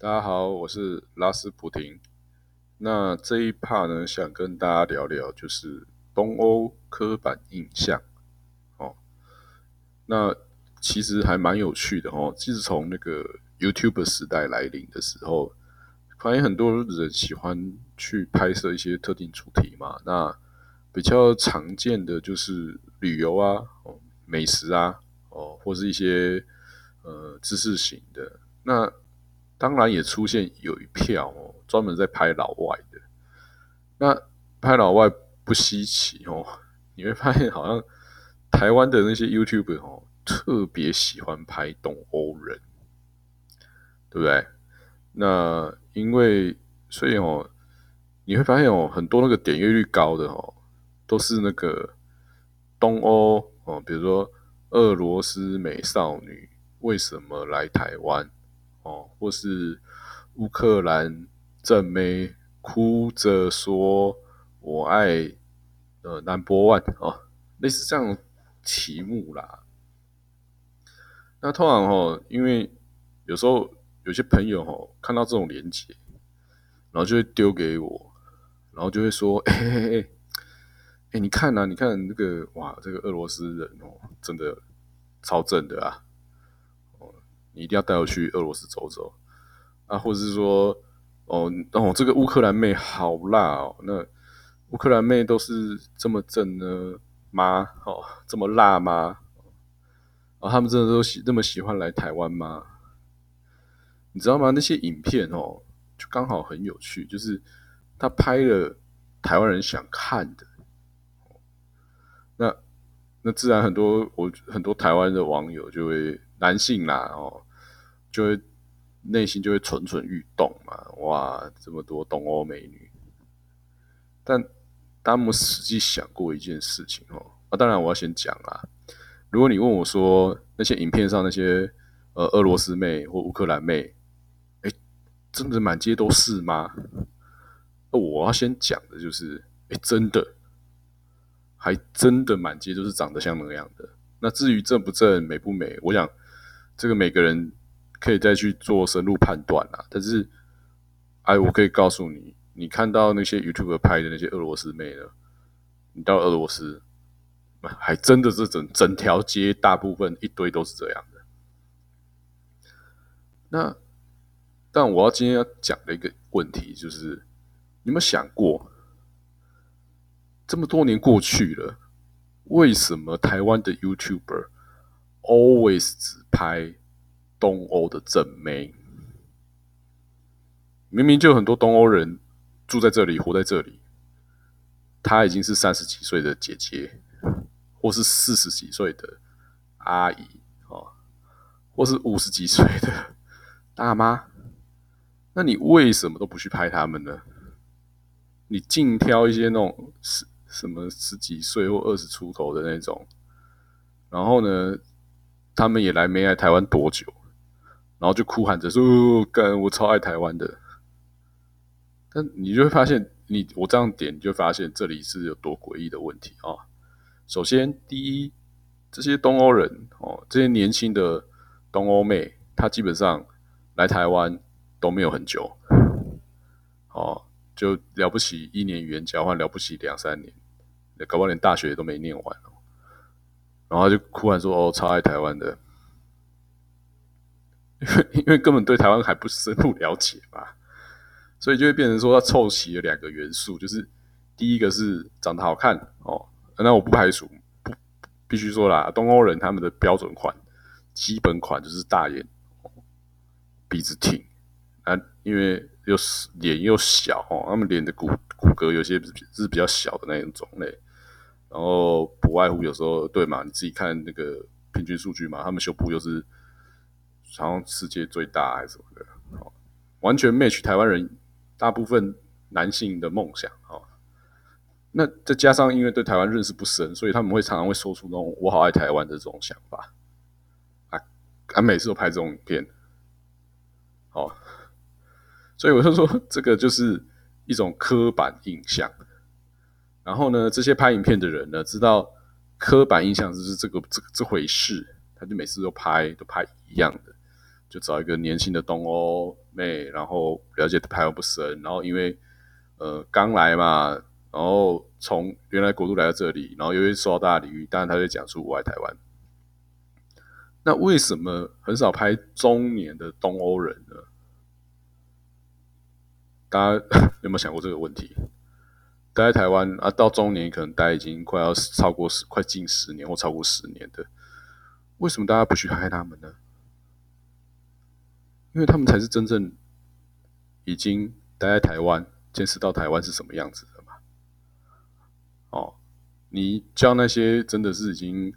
大家好，我是拉斯普廷。那这一 part 呢，想跟大家聊聊，就是东欧刻板印象。哦，那其实还蛮有趣的哦。自从那个 YouTube 时代来临的时候，发现很多人喜欢去拍摄一些特定主题嘛。那比较常见的就是旅游啊、哦美食啊、哦或是一些呃知识型的。那当然也出现有一票哦，专门在拍老外的。那拍老外不稀奇哦，你会发现好像台湾的那些 YouTube 哦，特别喜欢拍东欧人，对不对？那因为所以哦，你会发现哦，很多那个点阅率高的哦，都是那个东欧哦，比如说俄罗斯美少女为什么来台湾？哦，或是乌克兰正妹哭着说“我爱”呃 Number One 哦，类似这样题目啦。那通常哦，因为有时候有些朋友哦看到这种连接，然后就会丢给我，然后就会说：“哎哎哎，哎，你看呐，你看那个哇，这个俄罗斯人哦，真的超正的啊。”你一定要带我去俄罗斯走走啊，或者是说，哦哦，这个乌克兰妹好辣哦，那乌克兰妹都是这么正呢吗？哦，这么辣吗？哦，他们真的都喜那么喜欢来台湾吗？你知道吗？那些影片哦，就刚好很有趣，就是他拍了台湾人想看的，那那自然很多我很多台湾的网友就会男性啦哦。就会内心就会蠢蠢欲动嘛，哇，这么多东欧美女，但他们实际想过一件事情哦，啊，当然我要先讲啊，如果你问我说那些影片上那些呃俄罗斯妹或乌克兰妹，哎，真的满街都是吗？那我要先讲的就是，哎，真的，还真的满街都是长得像那样的。那至于正不正、美不美，我想这个每个人。可以再去做深入判断啦，但是，哎，我可以告诉你，你看到那些 YouTube 拍的那些俄罗斯妹呢，你到俄罗斯，还真的是整整条街大部分一堆都是这样的。那，但我要今天要讲的一个问题就是，你有没有想过，这么多年过去了，为什么台湾的 YouTuber always 只拍？东欧的正妹，明明就很多东欧人住在这里，活在这里。她已经是三十几岁的姐姐，或是四十几岁的阿姨哦，或是五十几岁的大妈。那你为什么都不去拍他们呢？你尽挑一些那种十什么十几岁或二十出头的那种，然后呢，他们也来没来台湾多久？然后就哭喊着说：“干，我超爱台湾的。”但你就会发现，你我这样点，你就发现这里是有多诡异的问题啊！首先，第一，这些东欧人哦，这些年轻的东欧妹，她基本上来台湾都没有很久，哦，就了不起一年语言交换，了不起两三年，搞不好连大学都没念完哦。然后就哭喊说：“哦，超爱台湾的。”因为因为根本对台湾还不深入了解嘛，所以就会变成说，他凑齐了两个元素，就是第一个是长得好看哦，那我不排除，不必须说啦，东欧人他们的标准款、基本款就是大眼、鼻子挺啊，因为又是脸又小哦，他们脸的骨骨骼有些是比较小的那种种类，然后不外乎有时候对嘛，你自己看那个平均数据嘛，他们胸部又是。好像世界最大还是什么的，哦，完全 match 台湾人大部分男性的梦想，哦，那再加上因为对台湾认识不深，所以他们会常常会说出那种“我好爱台湾”的这种想法，啊，啊每次都拍这种影片，好，所以我就说这个就是一种刻板印象。然后呢，这些拍影片的人呢，知道刻板印象就是这个这个这回事，他就每次都拍都拍一样的。就找一个年轻的东欧妹，然后了解台湾不深，然后因为呃刚来嘛，然后从原来国度来到这里，然后又会受到大家礼遇，当然他就讲出我爱台湾。那为什么很少拍中年的东欧人呢？大家 有没有想过这个问题？待在台湾啊，到中年可能待已经快要超过十，快近十年或超过十年的，为什么大家不去拍他们呢？因为他们才是真正已经待在台湾，见识到台湾是什么样子的嘛。哦，你叫那些真的是已经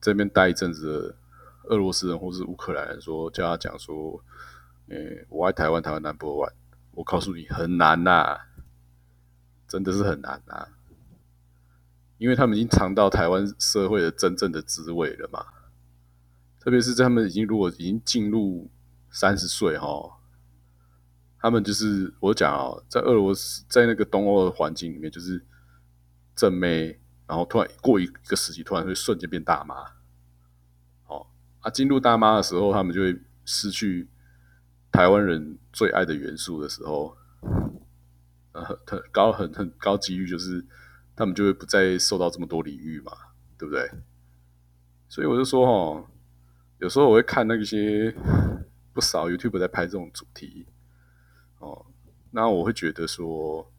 这边待一阵子的俄罗斯人或是乌克兰人说，叫他讲说，诶，我爱台湾，台湾 number one，我告诉你很难呐。真的是很难啊，因为他们已经尝到台湾社会的真正的滋味了嘛。特别是他们已经如果已经进入三十岁哈，他们就是我讲哦，在俄罗斯在那个东欧的环境里面，就是正妹，然后突然过一个时期，突然会瞬间变大妈。哦啊，进入大妈的时候，他们就会失去台湾人最爱的元素的时候。呃，很高很很高几率，就是他们就会不再受到这么多礼遇嘛，对不对？所以我就说哈，有时候我会看那些不少 YouTube 在拍这种主题，哦，那我会觉得说，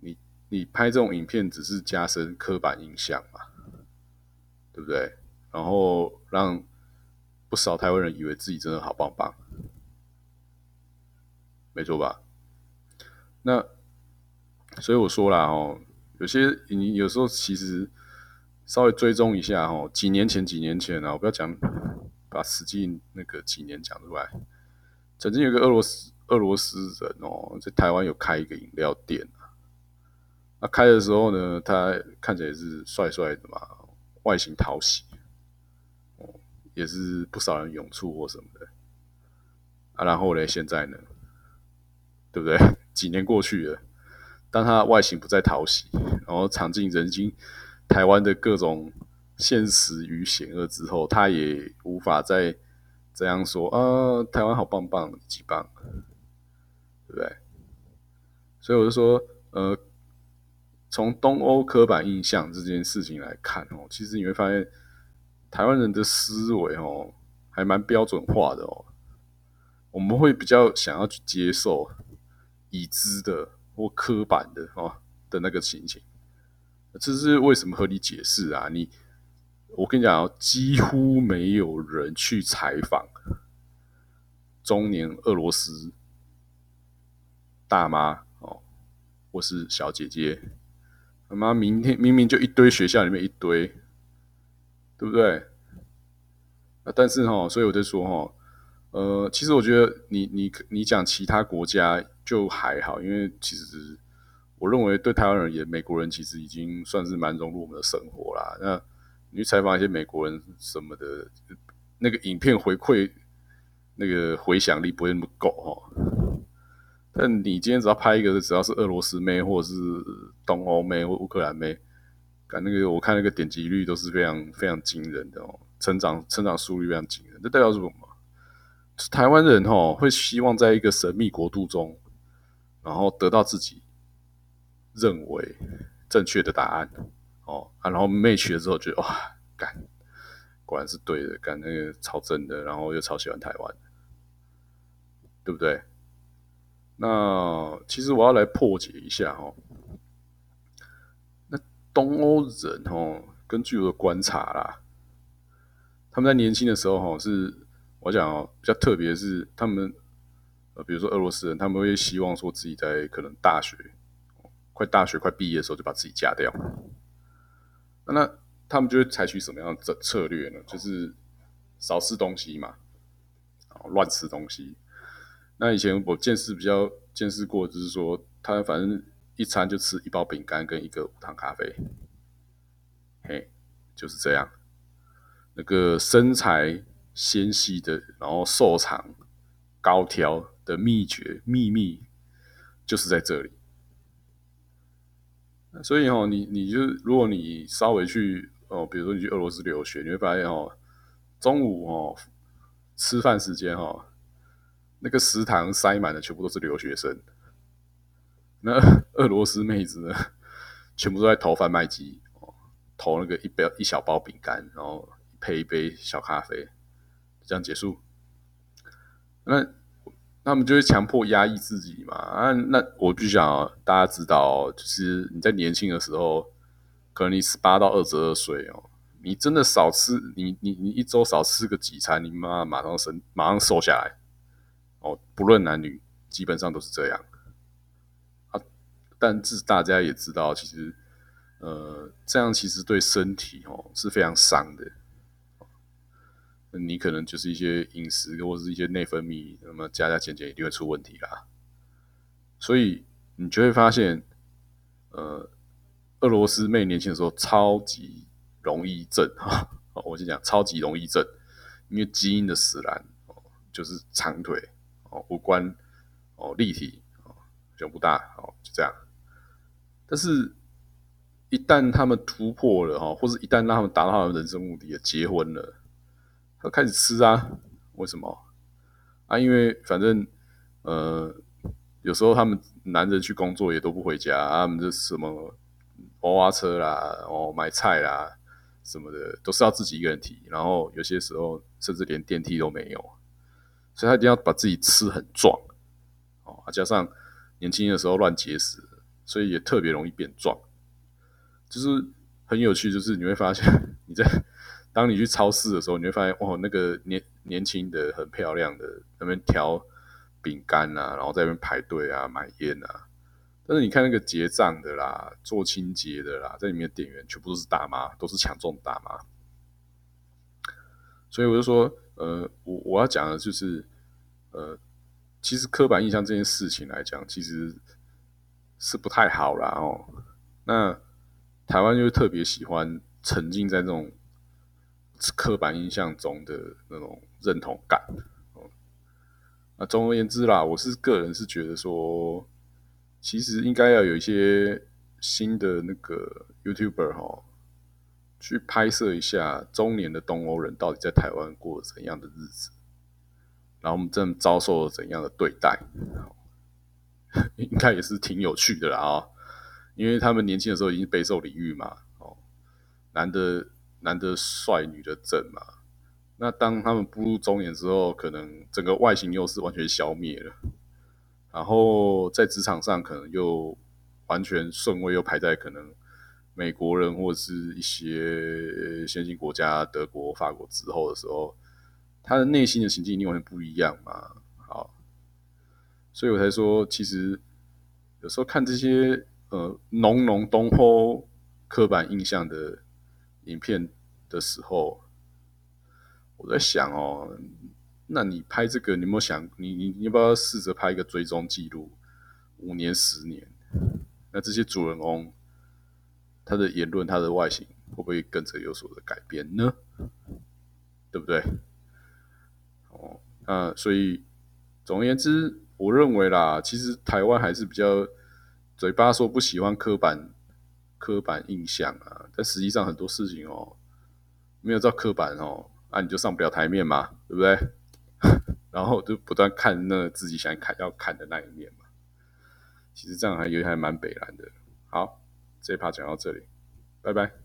你你拍这种影片只是加深刻板印象嘛，对不对？然后让不少台湾人以为自己真的好棒棒，没错吧？那所以我说了哦，有些你有时候其实稍微追踪一下哦，几年前几年前啊，我不要讲把实际那个几年讲出来。曾经有个俄罗斯俄罗斯人哦，在台湾有开一个饮料店啊。那开的时候呢，他看起来是帅帅的嘛，外形讨喜，哦，也是不少人涌出或什么的啊。然后呢，现在呢，对不对？几年过去了，当他外形不再讨喜，然后尝尽人间台湾的各种现实与险恶之后，他也无法再这样说啊，台湾好棒棒，几棒，对不对？所以我就说，呃，从东欧刻板印象这件事情来看哦，其实你会发现台湾人的思维哦，还蛮标准化的哦，我们会比较想要去接受。已知的或刻板的哦的那个情形，这是为什么合理解释啊？你我跟你讲哦，几乎没有人去采访中年俄罗斯大妈哦，或是小姐姐，他妈明天明明就一堆学校里面一堆，对不对？啊，但是哈，所以我就说哈。呃，其实我觉得你你你讲其他国家就还好，因为其实我认为对台湾而言，美国人其实已经算是蛮融入我们的生活啦。那你去采访一些美国人什么的，那个影片回馈那个回响力不会那么够哈。但你今天只要拍一个，只要是俄罗斯妹或者是东欧妹或乌克兰妹，看那个我看那个点击率都是非常非常惊人的哦，成长成长速率非常惊人。这代表什么？台湾人哦，会希望在一个神秘国度中，然后得到自己认为正确的答案哦啊，然后 match 了之后，觉得哇，干，果然是对的，干那个超真的，然后又超喜欢台湾，对不对？那其实我要来破解一下哦，那东欧人哦，根据我的观察啦，他们在年轻的时候哈是。我讲哦，比较特别是他们，呃，比如说俄罗斯人，他们会希望说自己在可能大学快大学快毕业的时候就把自己嫁掉。那他们就会采取什么样的策略呢？就是少吃东西嘛，乱吃东西。那以前我见识比较见识过，就是说他反正一餐就吃一包饼干跟一个无糖咖啡，嘿，就是这样。那个身材。纤细的，然后瘦长、高挑的秘诀秘密，就是在这里。所以哦，你你就如果你稍微去哦，比如说你去俄罗斯留学，你会发现哦，中午哦吃饭时间哈，那个食堂塞满了，全部都是留学生。那 俄罗斯妹子呢，全部都在投贩卖机哦，投那个一包一小包饼干，然后配一杯小咖啡，这样结束。那他们就会强迫压抑自己嘛？啊，那我必须讲，大家知道，就是你在年轻的时候，可能你十八到二十二岁哦。你真的少吃，你你你一周少吃个几餐，你妈马上身马上瘦下来，哦，不论男女，基本上都是这样啊。但是大家也知道，其实呃，这样其实对身体哦是非常伤的。那你可能就是一些饮食或者是一些内分泌，那么加加减减一定会出问题啦。所以你就会发现，呃，俄罗斯妹年轻的时候超级。容易症哈，我先讲超级容易症，因为基因的使然哦，就是长腿哦，五官哦立体哦，胸部大哦，就这样。但是，一旦他们突破了哈，或者一旦让他们达到他们人生目的，结婚了，他开始吃啊？为什么啊？因为反正呃，有时候他们男人去工作也都不回家，他们就什么娃娃车啦，哦买菜啦。什么的都是要自己一个人提，然后有些时候甚至连电梯都没有，所以他一定要把自己吃很壮哦，加上年轻的时候乱节食，所以也特别容易变壮。就是很有趣，就是你会发现 你在当你去超市的时候，你会发现哇，那个年年轻的很漂亮的那边挑饼干啊，然后在那边排队啊买烟啊。但是你看那个结账的啦，做清洁的啦，在里面的店员全部都是大妈，都是强壮大妈。所以我就说，呃，我我要讲的就是，呃，其实刻板印象这件事情来讲，其实是不太好啦哦。那台湾就特别喜欢沉浸在这种刻板印象中的那种认同感。哦，那总而言之啦，我是个人是觉得说。其实应该要有一些新的那个 YouTuber 哈，去拍摄一下中年的东欧人到底在台湾过怎样的日子，然后我们正遭受怎样的对待，应该也是挺有趣的啦啊！因为他们年轻的时候已经备受礼遇嘛，哦，男的男的帅，女的正嘛，那当他们步入中年之后，可能整个外形优势完全消灭了。然后在职场上可能又完全顺位又排在可能美国人或者是一些先进国家德国、法国之后的时候，他的内心的情境一定完全不一样嘛。好，所以我才说，其实有时候看这些呃浓浓东欧刻板印象的影片的时候，我在想哦。那你拍这个，你有没有想，你你你要不要试着拍一个追踪记录，五年、十年？那这些主人公他的言论、他的外形会不会跟着有所的改变呢？对不对？哦，那所以总而言之，我认为啦，其实台湾还是比较嘴巴说不喜欢刻板刻板印象啊，但实际上很多事情哦，没有照刻板哦，那你就上不了台面嘛，对不对？然后就不断看那自己想看要看的那一面嘛，其实这样还有还蛮北蓝的。好，这一趴讲到这里，拜拜。